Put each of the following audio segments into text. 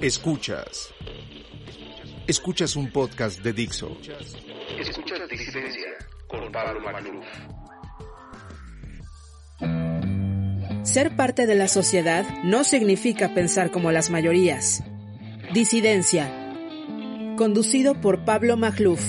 Escuchas. Escuchas un podcast de Dixo. Escuchas Disidencia con Pablo Macluf. Ser parte de la sociedad no significa pensar como las mayorías. Disidencia. Conducido por Pablo Magluf.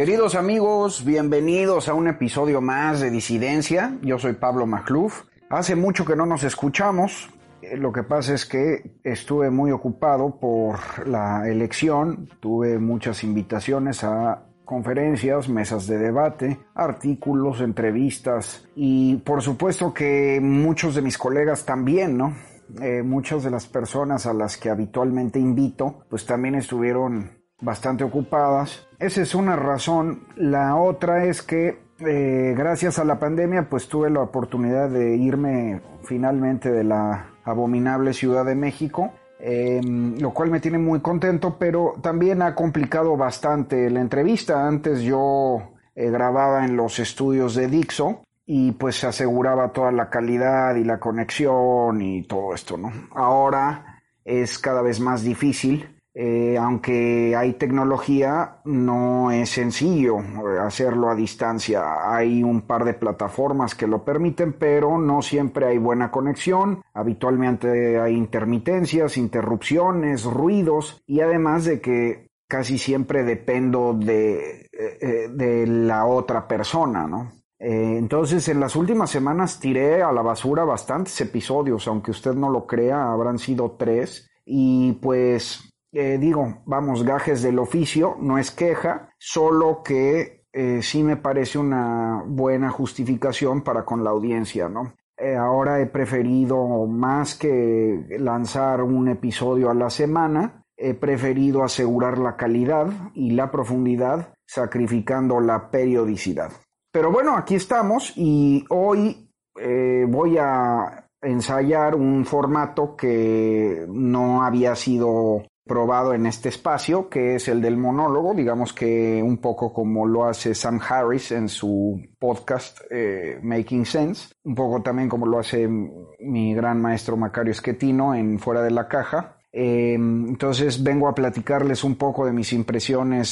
Queridos amigos, bienvenidos a un episodio más de Disidencia. Yo soy Pablo Magluf. Hace mucho que no nos escuchamos. Eh, Lo que pasa es que estuve muy ocupado por la elección. Tuve muchas invitaciones a conferencias, mesas de debate, artículos, entrevistas y por supuesto que muchos de mis colegas también, ¿no? Eh, muchas de las personas a las que habitualmente invito, pues también estuvieron bastante ocupadas. Esa es una razón. La otra es que eh, gracias a la pandemia pues tuve la oportunidad de irme finalmente de la abominable Ciudad de México. eh, lo cual me tiene muy contento, pero también ha complicado bastante la entrevista. Antes yo eh, grababa en los estudios de Dixo y pues se aseguraba toda la calidad y la conexión y todo esto, ¿no? Ahora es cada vez más difícil. Eh, aunque hay tecnología, no es sencillo eh, hacerlo a distancia. Hay un par de plataformas que lo permiten, pero no siempre hay buena conexión. Habitualmente hay intermitencias, interrupciones, ruidos y además de que casi siempre dependo de, eh, de la otra persona, ¿no? Entonces, en las últimas semanas tiré a la basura bastantes episodios, aunque usted no lo crea, habrán sido tres. Y pues eh, digo, vamos, gajes del oficio, no es queja, solo que eh, sí me parece una buena justificación para con la audiencia, ¿no? Eh, ahora he preferido, más que lanzar un episodio a la semana, he preferido asegurar la calidad y la profundidad, sacrificando la periodicidad. Pero bueno, aquí estamos y hoy voy a ensayar un formato que no había sido probado en este espacio, que es el del monólogo, digamos que un poco como lo hace Sam Harris en su podcast eh, Making Sense, un poco también como lo hace mi gran maestro Macario Esquetino en Fuera de la Caja. Eh, entonces vengo a platicarles un poco de mis impresiones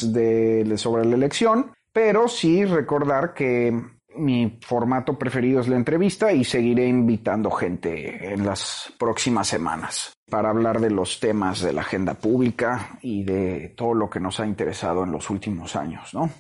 sobre la elección, pero sí recordar que mi formato preferido es la entrevista y seguiré invitando gente en las próximas semanas para hablar de los temas de la agenda pública y de todo lo que nos ha interesado en los últimos años, ¿no?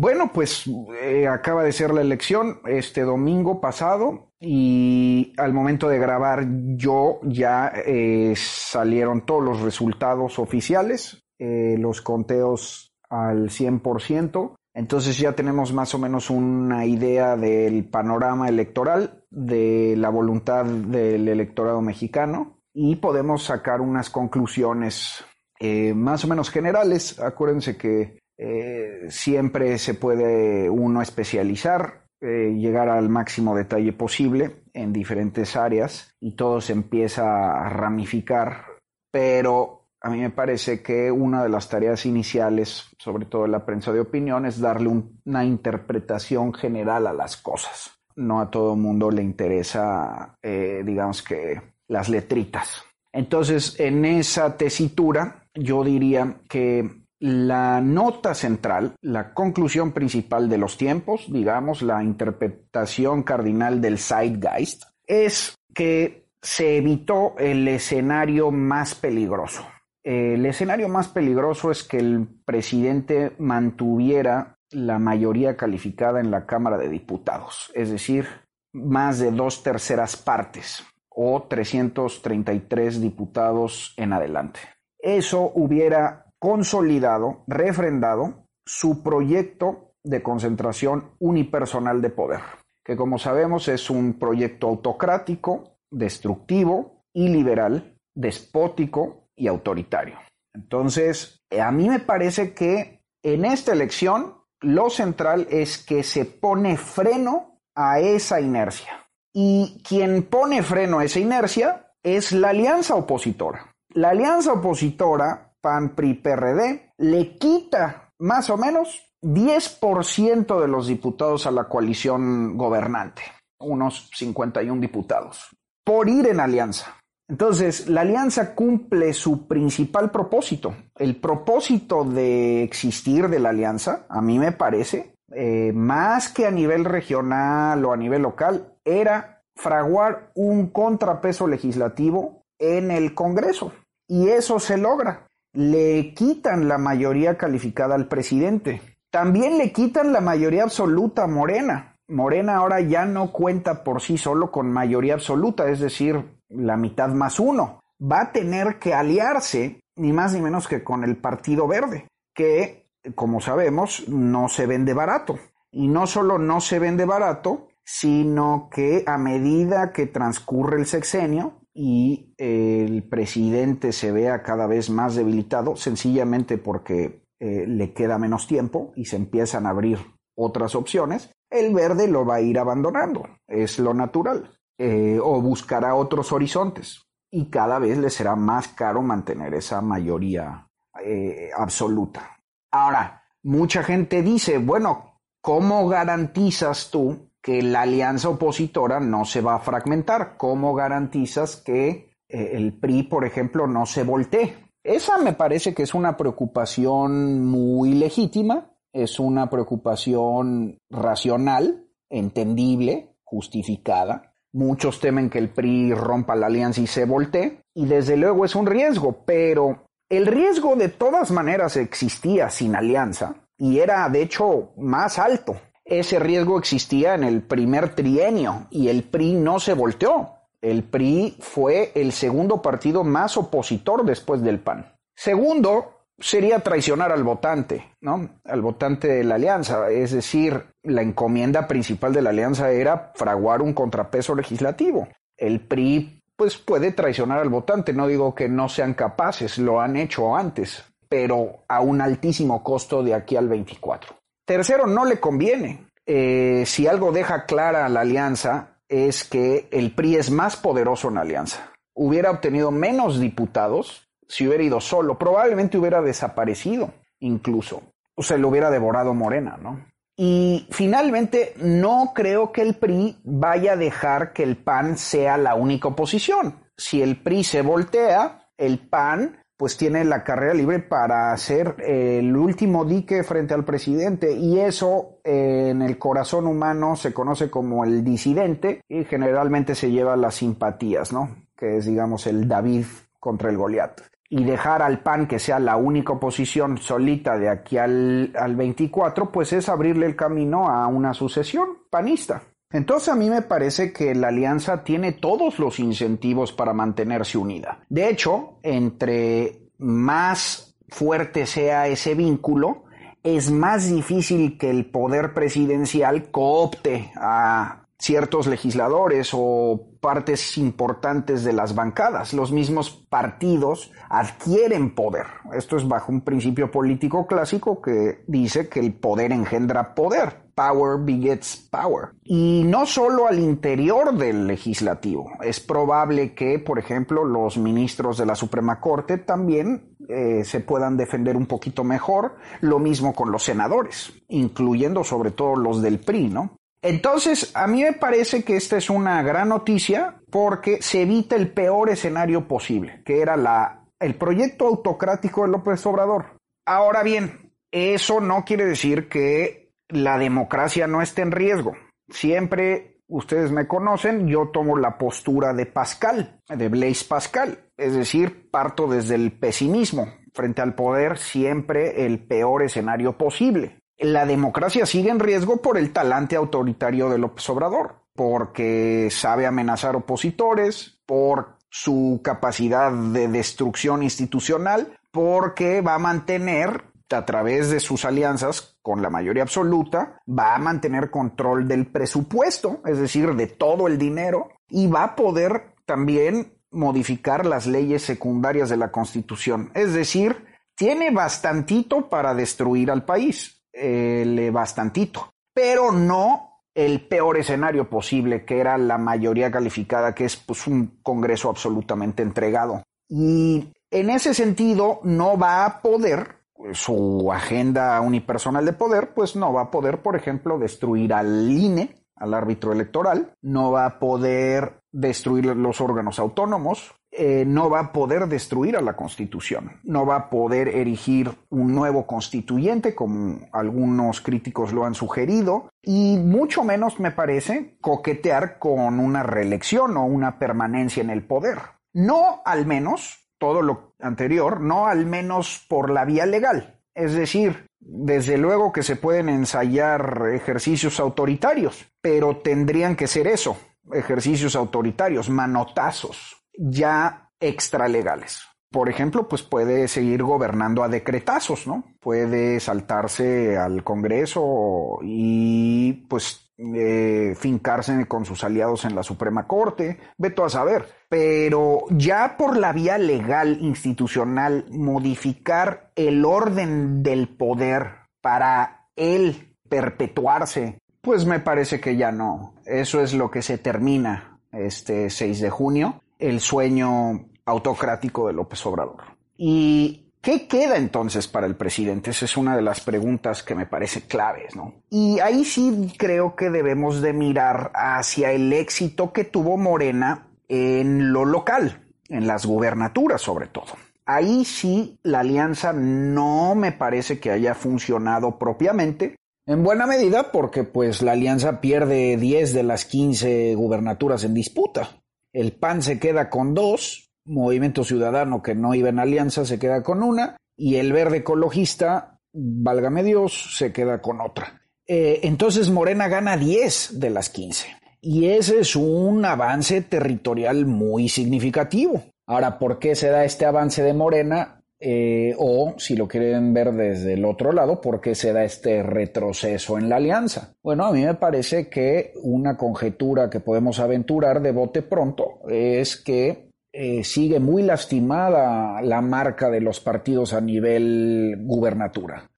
Bueno, pues eh, acaba de ser la elección este domingo pasado y al momento de grabar yo ya eh, salieron todos los resultados oficiales, eh, los conteos al 100%. Entonces ya tenemos más o menos una idea del panorama electoral, de la voluntad del electorado mexicano y podemos sacar unas conclusiones eh, más o menos generales. Acuérdense que eh, siempre se puede uno especializar, eh, llegar al máximo detalle posible en diferentes áreas y todo se empieza a ramificar, pero a mí me parece que una de las tareas iniciales, sobre todo en la prensa de opinión, es darle un, una interpretación general a las cosas. No a todo mundo le interesa, eh, digamos que, las letritas. Entonces, en esa tesitura, yo diría que la nota central, la conclusión principal de los tiempos, digamos, la interpretación cardinal del zeitgeist, es que se evitó el escenario más peligroso. El escenario más peligroso es que el presidente mantuviera la mayoría calificada en la Cámara de Diputados, es decir, más de dos terceras partes o 333 diputados en adelante. Eso hubiera consolidado, refrendado su proyecto de concentración unipersonal de poder, que como sabemos es un proyecto autocrático, destructivo, iliberal, despótico y autoritario. Entonces, a mí me parece que en esta elección lo central es que se pone freno a esa inercia. Y quien pone freno a esa inercia es la alianza opositora. La alianza opositora, PAN, PRI, PRD, le quita más o menos 10% de los diputados a la coalición gobernante, unos 51 diputados, por ir en alianza. Entonces, la alianza cumple su principal propósito. El propósito de existir de la alianza, a mí me parece, eh, más que a nivel regional o a nivel local, era fraguar un contrapeso legislativo en el Congreso. Y eso se logra. Le quitan la mayoría calificada al presidente. También le quitan la mayoría absoluta a Morena. Morena ahora ya no cuenta por sí solo con mayoría absoluta, es decir, la mitad más uno. Va a tener que aliarse ni más ni menos que con el Partido Verde, que, como sabemos, no se vende barato. Y no solo no se vende barato, sino que a medida que transcurre el sexenio y el presidente se vea cada vez más debilitado, sencillamente porque eh, le queda menos tiempo y se empiezan a abrir otras opciones, el verde lo va a ir abandonando, es lo natural. Eh, o buscará otros horizontes y cada vez le será más caro mantener esa mayoría eh, absoluta. Ahora, mucha gente dice, bueno, ¿cómo garantizas tú que la alianza opositora no se va a fragmentar? ¿Cómo garantizas que eh, el PRI, por ejemplo, no se voltee? Esa me parece que es una preocupación muy legítima, es una preocupación racional, entendible, justificada, Muchos temen que el PRI rompa la alianza y se voltee, y desde luego es un riesgo, pero el riesgo de todas maneras existía sin alianza, y era de hecho más alto. Ese riesgo existía en el primer trienio y el PRI no se volteó. El PRI fue el segundo partido más opositor después del PAN. Segundo, sería traicionar al votante, ¿no? Al votante de la alianza. Es decir, la encomienda principal de la alianza era fraguar un contrapeso legislativo. El PRI, pues, puede traicionar al votante. No digo que no sean capaces, lo han hecho antes, pero a un altísimo costo de aquí al 24. Tercero, no le conviene. Eh, si algo deja clara la alianza es que el PRI es más poderoso en la alianza. Hubiera obtenido menos diputados si hubiera ido solo, probablemente hubiera desaparecido incluso, o se lo hubiera devorado Morena, ¿no? Y finalmente, no creo que el PRI vaya a dejar que el PAN sea la única oposición. Si el PRI se voltea, el PAN pues tiene la carrera libre para ser el último dique frente al presidente y eso en el corazón humano se conoce como el disidente y generalmente se lleva las simpatías, ¿no? Que es digamos el David contra el Goliat y dejar al PAN que sea la única oposición solita de aquí al, al 24, pues es abrirle el camino a una sucesión panista. Entonces a mí me parece que la alianza tiene todos los incentivos para mantenerse unida. De hecho, entre más fuerte sea ese vínculo, es más difícil que el poder presidencial coopte a ciertos legisladores o partes importantes de las bancadas. Los mismos partidos adquieren poder. Esto es bajo un principio político clásico que dice que el poder engendra poder. Power begets power. Y no solo al interior del legislativo. Es probable que, por ejemplo, los ministros de la Suprema Corte también eh, se puedan defender un poquito mejor. Lo mismo con los senadores, incluyendo sobre todo los del PRI, ¿no? Entonces, a mí me parece que esta es una gran noticia porque se evita el peor escenario posible, que era la, el proyecto autocrático de López Obrador. Ahora bien, eso no quiere decir que la democracia no esté en riesgo. Siempre, ustedes me conocen, yo tomo la postura de Pascal, de Blaise Pascal, es decir, parto desde el pesimismo. Frente al poder, siempre el peor escenario posible la democracia sigue en riesgo por el talante autoritario de López Obrador, porque sabe amenazar opositores, por su capacidad de destrucción institucional, porque va a mantener a través de sus alianzas con la mayoría absoluta, va a mantener control del presupuesto, es decir, de todo el dinero, y va a poder también modificar las leyes secundarias de la Constitución. Es decir, tiene bastantito para destruir al país, eh, bastantito, pero no el peor escenario posible, que era la mayoría calificada, que es pues, un Congreso absolutamente entregado. Y en ese sentido, no va a poder su agenda unipersonal de poder, pues no va a poder, por ejemplo, destruir al INE, al árbitro electoral, no va a poder destruir los órganos autónomos, eh, no va a poder destruir a la Constitución, no va a poder erigir un nuevo constituyente, como algunos críticos lo han sugerido, y mucho menos, me parece, coquetear con una reelección o una permanencia en el poder. No, al menos, todo lo anterior, no al menos por la vía legal. Es decir, desde luego que se pueden ensayar ejercicios autoritarios, pero tendrían que ser eso, ejercicios autoritarios, manotazos, ya extralegales. Por ejemplo, pues puede seguir gobernando a decretazos, ¿no? Puede saltarse al Congreso y pues eh, fincarse con sus aliados en la Suprema Corte, veto a saber. Pero ya por la vía legal institucional, modificar el orden del poder para él perpetuarse, pues me parece que ya no. Eso es lo que se termina este 6 de junio, el sueño autocrático de López Obrador. Y ¿Qué queda entonces para el presidente? Esa es una de las preguntas que me parece claves, ¿no? Y ahí sí creo que debemos de mirar hacia el éxito que tuvo Morena en lo local, en las gubernaturas sobre todo. Ahí sí la alianza no me parece que haya funcionado propiamente, en buena medida porque pues la alianza pierde 10 de las 15 gubernaturas en disputa. El PAN se queda con dos, Movimiento Ciudadano que no iba en alianza se queda con una y el verde ecologista, válgame Dios, se queda con otra. Eh, entonces Morena gana 10 de las 15 y ese es un avance territorial muy significativo. Ahora, ¿por qué se da este avance de Morena? Eh, o, si lo quieren ver desde el otro lado, ¿por qué se da este retroceso en la alianza? Bueno, a mí me parece que una conjetura que podemos aventurar de bote pronto es que eh, sigue muy lastimada la marca de los partidos a nivel gubernatura.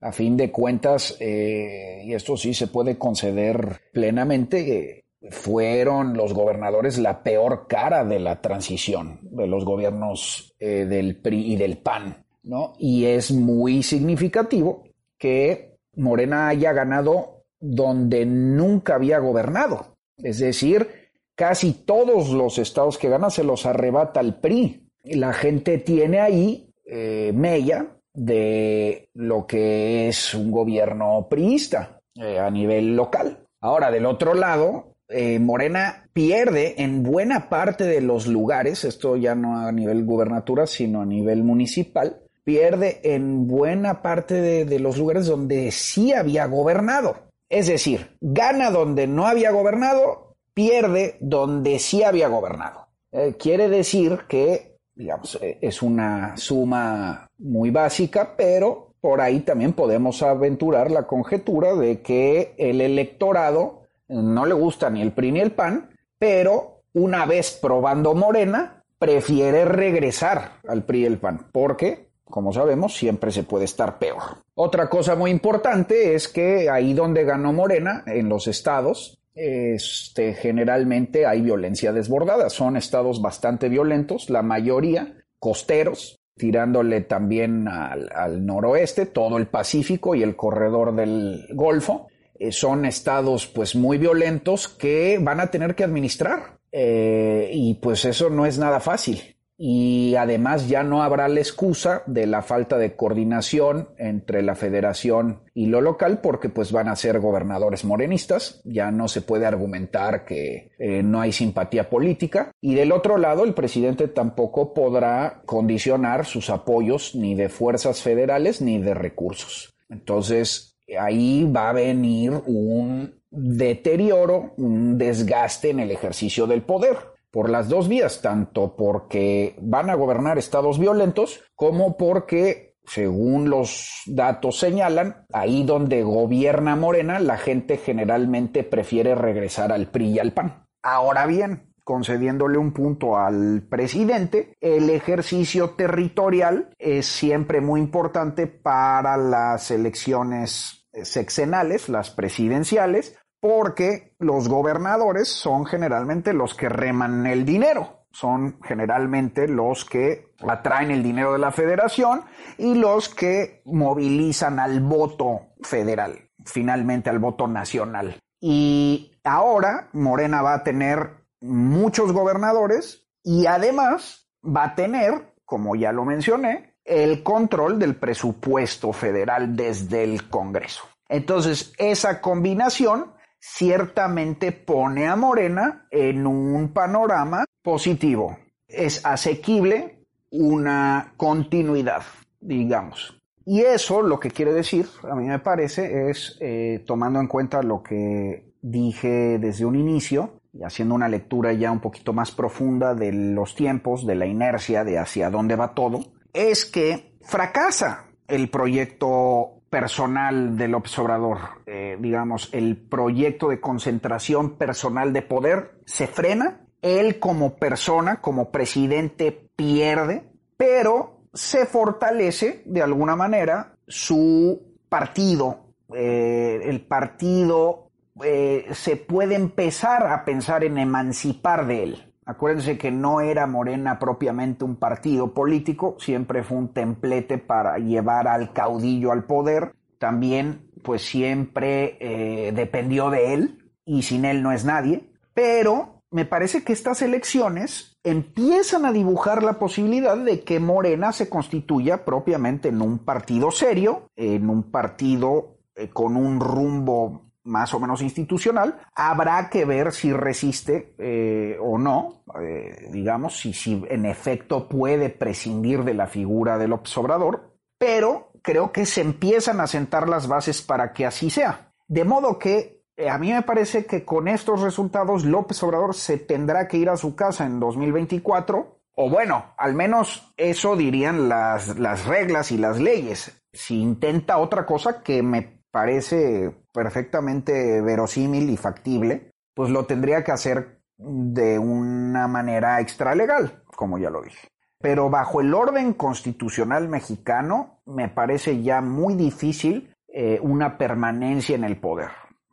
A fin de cuentas, eh, y esto sí se puede conceder plenamente, fueron los gobernadores la peor cara de la transición de los gobiernos eh, del PRI y del PAN. ¿no? Y es muy significativo que Morena haya ganado donde nunca había gobernado. Es decir, casi todos los estados que gana se los arrebata el PRI. La gente tiene ahí eh, mella de lo que es un gobierno priista eh, a nivel local. Ahora, del otro lado, eh, Morena pierde en buena parte de los lugares, esto ya no a nivel gubernatura, sino a nivel municipal, pierde en buena parte de los lugares donde sí había gobernado. Es decir, gana donde no había gobernado pierde donde sí había gobernado. Eh, quiere decir que, digamos, eh, es una suma muy básica, pero por ahí también podemos aventurar la conjetura de que el electorado no le gusta ni el PRI ni el PAN, pero una vez probando Morena, prefiere regresar al PRI y el PAN, porque, como sabemos, siempre se puede estar peor. Otra cosa muy importante es que ahí donde ganó Morena, en los estados, este, generalmente hay violencia desbordada. Son estados bastante violentos, la mayoría costeros, tirándole también al, noroeste, todo el Pacífico y el corredor del Golfo. Eh, son estados pues muy violentos que van a tener que administrar. Eh, y pues eso no es nada fácil y además ya no habrá la excusa de la falta de coordinación entre la federación y lo local porque pues van a ser gobernadores morenistas, ya no se puede argumentar que eh, no hay simpatía política. Y del otro lado el presidente tampoco podrá condicionar sus apoyos ni de fuerzas federales ni de recursos. Entonces ahí va a venir un deterioro, un desgaste en el ejercicio del poder por las dos vías, tanto porque van a gobernar estados violentos como porque según los datos señalan, ahí donde gobierna Morena, la gente generalmente prefiere regresar al PRI y al PAN. Ahora bien, concediéndole un punto al presidente, el ejercicio territorial es siempre muy importante para las elecciones sexenales, las presidenciales, porque los gobernadores son generalmente los que reman el dinero son generalmente los que atraen el dinero de la federación y los que movilizan al voto federal, finalmente al voto nacional. Y ahora Morena va a tener muchos gobernadores y además va a tener, como ya lo mencioné, el control del presupuesto federal desde el Congreso. Entonces, esa combinación ciertamente pone a Morena en un panorama positivo. Es asequible una continuidad, digamos. Y eso lo que quiere decir, a mí me parece, es eh, tomando en cuenta lo que dije desde un inicio y haciendo una lectura ya un poquito más profunda de los tiempos, de la inercia, de hacia dónde va todo, es que fracasa el proyecto personal del observador, eh, digamos, el proyecto de concentración personal de poder se frena, él como persona, como presidente, pierde, pero se fortalece de alguna manera su partido. Eh, el partido eh, se puede empezar a pensar en emancipar de él. Acuérdense que no era Morena propiamente un partido político, siempre fue un templete para llevar al caudillo al poder. También, pues siempre eh, dependió de él y sin él no es nadie. Pero me parece que estas elecciones empiezan a dibujar la posibilidad de que Morena se constituya propiamente en un partido serio, en un partido eh, con un rumbo más o menos institucional, habrá que ver si resiste eh, o no, eh, digamos, si, si en efecto puede prescindir de la figura del observador, pero creo que se empiezan a sentar las bases para que así sea. De modo que eh, a mí me parece que con estos resultados López Obrador se tendrá que ir a su casa en 2024, o bueno, al menos eso dirían las, las reglas y las leyes. Si intenta otra cosa que me parece perfectamente verosímil y factible, pues lo tendría que hacer de una manera extralegal, como ya lo dije. Pero bajo el orden constitucional mexicano me parece ya muy difícil eh, una permanencia en el poder.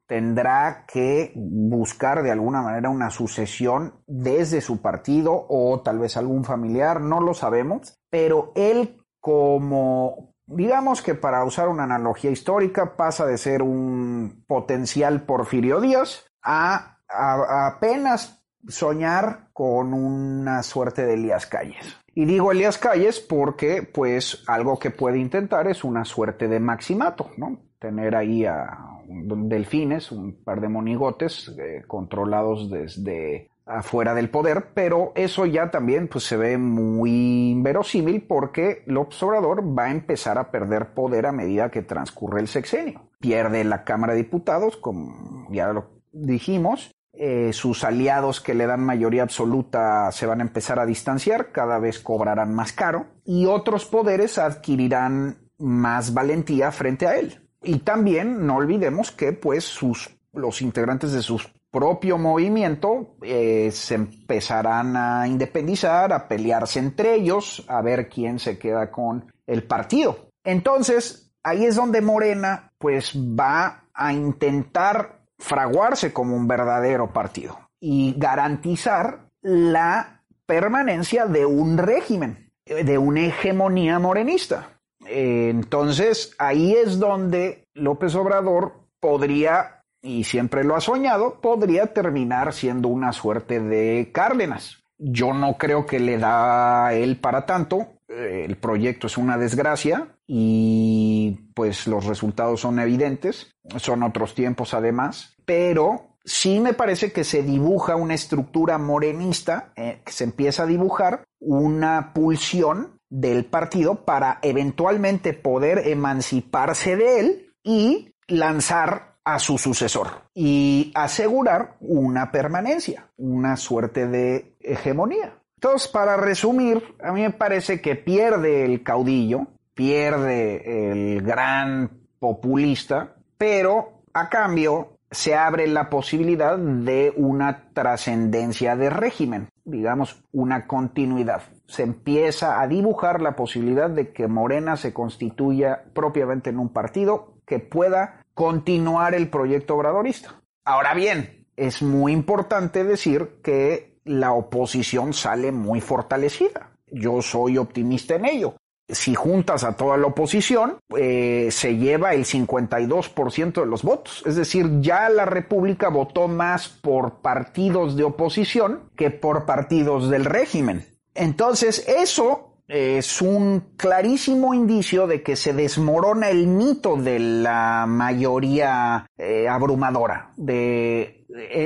Tendrá que buscar de alguna manera una sucesión desde su partido o tal vez algún familiar, no lo sabemos, pero él como Digamos que para usar una analogía histórica pasa de ser un potencial Porfirio Díaz a, apenas soñar con una suerte de Elías Calles. Y digo Elías Calles porque pues algo que puede intentar es una suerte de maximato, ¿no? Tener ahí a delfines, un par de monigotes eh, controlados desde afuera del poder, pero eso ya también pues, se ve muy inverosímil porque López Obrador va a empezar a perder poder a medida que transcurre el sexenio. Pierde la Cámara de Diputados, como ya lo dijimos, eh, sus aliados que le dan mayoría absoluta se van a empezar a distanciar, cada vez cobrarán más caro y otros poderes adquirirán más valentía frente a él. Y también no olvidemos que pues sus los integrantes de sus propio movimiento eh, se empezarán a independizar, a pelearse entre ellos, a ver quién se queda con el partido. Entonces, ahí es donde Morena pues va a intentar fraguarse como un verdadero partido y garantizar la permanencia de un régimen, de una hegemonía morenista. Entonces, ahí es donde López Obrador podría y siempre lo ha soñado, podría terminar siendo una suerte de Cárdenas. Yo no creo que le da a él para tanto. Eh, el proyecto es una desgracia y pues los resultados son evidentes. Son otros tiempos además. Pero sí me parece que se dibuja una estructura morenista, eh, que se empieza a dibujar una pulsión del partido para eventualmente poder emanciparse de él y lanzar a su sucesor y asegurar una permanencia, una suerte de hegemonía. Entonces, para resumir, a mí me parece que pierde el caudillo, pierde el gran populista, pero a cambio se abre la posibilidad de una trascendencia de régimen, digamos, una continuidad. Se empieza a dibujar la posibilidad de que Morena se constituya propiamente en un partido que pueda continuar el proyecto obradorista. Ahora bien, es muy importante decir que la oposición sale muy fortalecida. Yo soy optimista en ello si juntas a toda la oposición, eh, se lleva el 52% de los votos. Es decir, ya la República votó más por partidos de oposición que por partidos del régimen. Entonces, eso es un clarísimo indicio de que se desmorona el mito de la mayoría eh, abrumadora, de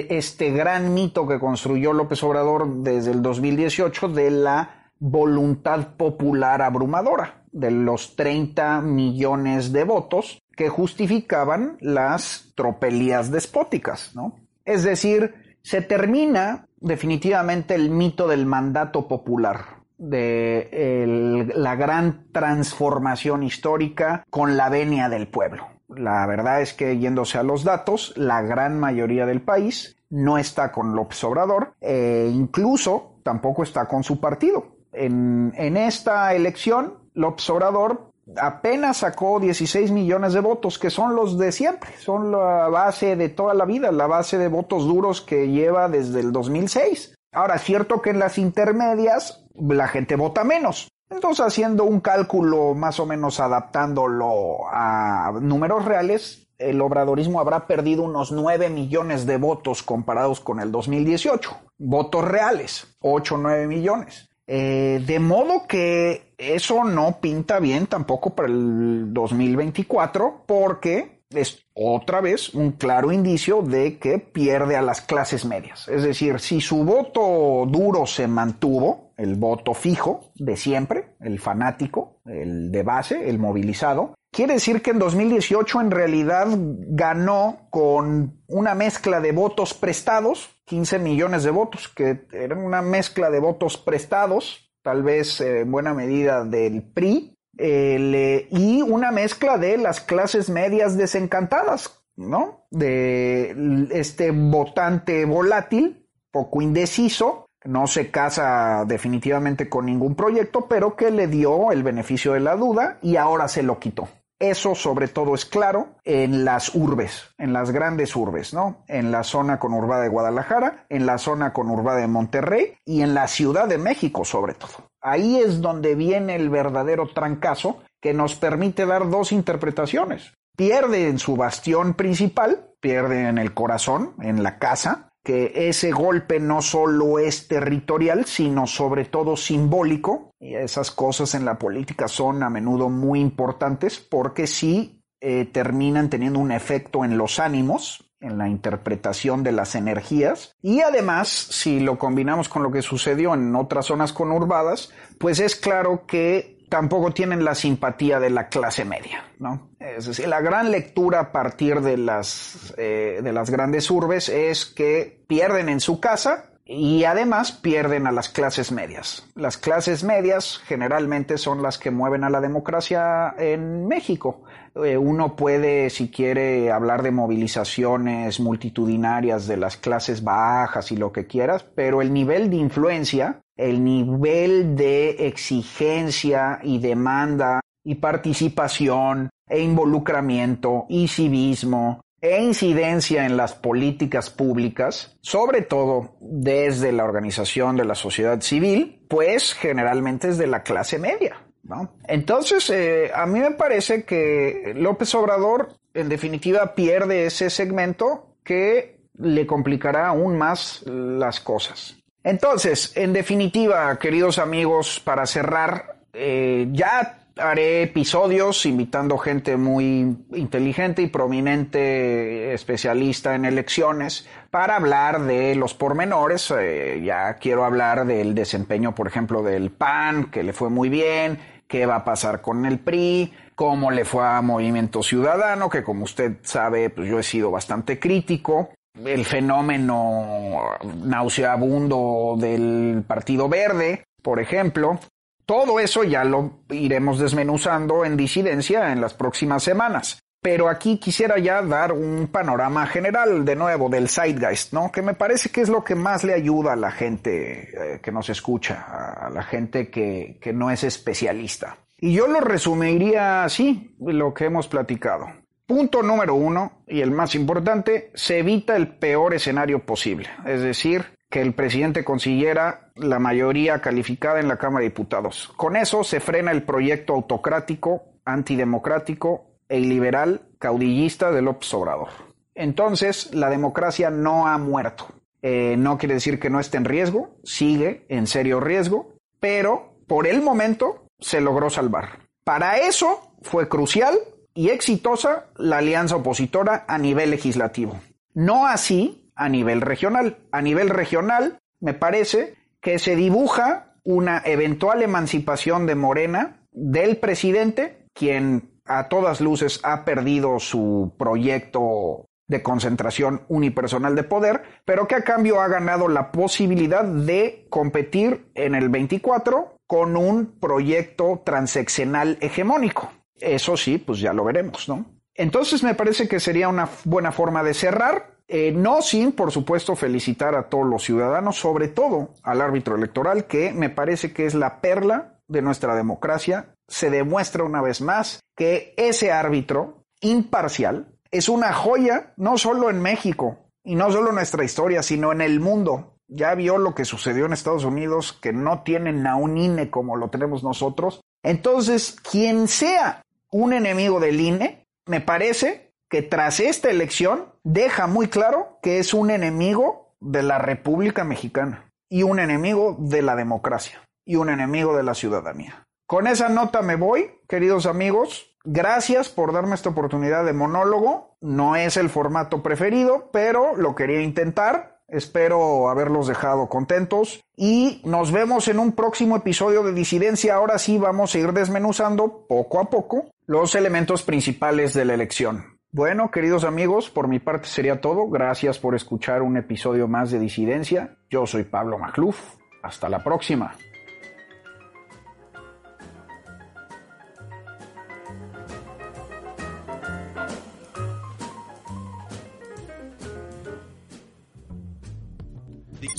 este gran mito que construyó López Obrador desde el 2018 de la voluntad popular abrumadora de los 30 millones de votos que justificaban las tropelías despóticas, ¿no? Es decir, se termina definitivamente el mito del mandato popular, de la gran transformación histórica con la venia del pueblo. La verdad es que yéndose a los datos, la gran mayoría del país no está con López Obrador e incluso tampoco está con su partido en, esta elección, López Obrador apenas sacó 16 millones de votos, que son los de siempre, son la base de toda la vida, la base de votos duros que lleva desde el 2006. Ahora, es cierto que en las intermedias la gente vota menos. Entonces, haciendo un cálculo más o menos adaptándolo a números reales, el obradorismo habrá perdido unos 9 millones de votos comparados con el 2018. Votos reales, 8 o 9 millones. Eh, de modo que eso no pinta bien tampoco para el 2024 porque es otra vez un claro indicio de que pierde a las clases medias. Es decir, si su voto duro se mantuvo, el voto fijo de siempre, el fanático, el de base, el movilizado, Quiere decir que en 2018 en realidad ganó con una mezcla de votos prestados, 15 millones de votos, que eran una mezcla de votos prestados, tal vez eh, en buena medida del PRI, y una mezcla de las clases medias desencantadas, ¿no? De este votante volátil, poco indeciso, no se casa definitivamente con ningún proyecto, pero que le dio el beneficio de la duda y ahora se lo quitó. Eso sobre todo es claro en las urbes, en las grandes urbes, ¿no? En la zona conurbada de Guadalajara, en la zona conurbada de Monterrey y en la Ciudad de México sobre todo. Ahí es donde viene el verdadero trancazo que nos permite dar dos interpretaciones. Pierde en su bastión principal, pierde en el corazón, en la casa, que ese golpe no solo es territorial, sino sobre todo simbólico. Y esas cosas en la política son a menudo muy importantes porque sí eh, terminan teniendo un efecto en los ánimos, en la interpretación de las energías. Y además, si lo combinamos con lo que sucedió en otras zonas conurbadas, pues es claro que tampoco tienen la simpatía de la clase media, ¿no? Es decir, la gran lectura a partir de las, eh, de las grandes urbes es que pierden en su casa y además pierden a las clases medias. Las clases medias generalmente son las que mueven a la democracia en México. Eh, uno puede, si quiere, hablar de movilizaciones multitudinarias de las clases bajas y lo que quieras, pero el nivel de influencia el nivel de exigencia y demanda y participación e involucramiento y civismo e incidencia en las políticas públicas, sobre todo desde la organización de la sociedad civil, pues generalmente es de la clase media. ¿no? Entonces, eh, a mí me parece que López Obrador, en definitiva, pierde ese segmento que le complicará aún más las cosas. Entonces, en definitiva, queridos amigos, para cerrar, eh, ya haré episodios invitando gente muy inteligente y prominente especialista en elecciones para hablar de los pormenores. Eh, ya quiero hablar del desempeño, por ejemplo, del PAN, que le fue muy bien, qué va a pasar con el PRI, cómo le fue a Movimiento Ciudadano, que como usted sabe, pues yo he sido bastante crítico el fenómeno nauseabundo del Partido Verde, por ejemplo, Todo eso ya lo iremos desmenuzando en disidencia en las próximas semanas. Pero aquí quisiera ya dar un panorama general de nuevo del Zeitgeist, ¿no? Que me parece que es lo que más le ayuda a la gente eh, que nos escucha, a la gente que, que no es especialista. Y yo lo resumiría así, lo que hemos platicado. Punto número uno, y el más importante, se evita el peor escenario posible, es decir, que el presidente consiguiera la mayoría calificada en la Cámara de Diputados. Con eso se frena el proyecto autocrático, antidemocrático e iliberal caudillista de López Obrador. Entonces, la democracia no ha muerto. Eh, no quiere decir que no esté en riesgo, sigue en serio riesgo, pero por el momento se logró salvar. Para eso fue crucial y exitosa la alianza opositora a nivel legislativo. No así a nivel regional. A nivel regional, me parece que se dibuja una eventual emancipación de Morena del presidente, quien a todas luces ha perdido su proyecto de concentración unipersonal de poder, pero que a cambio ha ganado la posibilidad de competir en el 24 con un proyecto transeccional hegemónico. Eso sí, pues ya lo veremos, ¿no? Entonces me parece que sería una buena forma de cerrar, eh, no sin, por supuesto, felicitar a todos los ciudadanos, sobre todo al árbitro electoral, que me parece que es la perla de nuestra democracia. Se demuestra una vez más que ese árbitro imparcial es una joya no solo en México y no solo en nuestra historia, sino en el mundo. Ya vio lo que sucedió en Estados Unidos, que no tienen a un INE como lo tenemos nosotros. Entonces, quien sea un enemigo del INE, me parece que tras esta elección deja muy claro que es un enemigo de la República Mexicana y un enemigo de la democracia y un enemigo de la ciudadanía. Con esa nota me voy, queridos amigos. Gracias por darme esta oportunidad de monólogo. No es el formato preferido, pero lo quería intentar. Espero haberlos dejado contentos y nos vemos en un próximo episodio de Disidencia. Ahora sí vamos a ir desmenuzando poco a poco los elementos principales de la elección. Bueno, queridos amigos, por mi parte sería todo. Gracias por escuchar un episodio más de Disidencia. Yo soy Pablo Macluf. Hasta la próxima.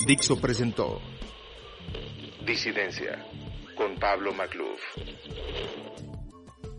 Dixo presentó Disidencia con Pablo Macluf.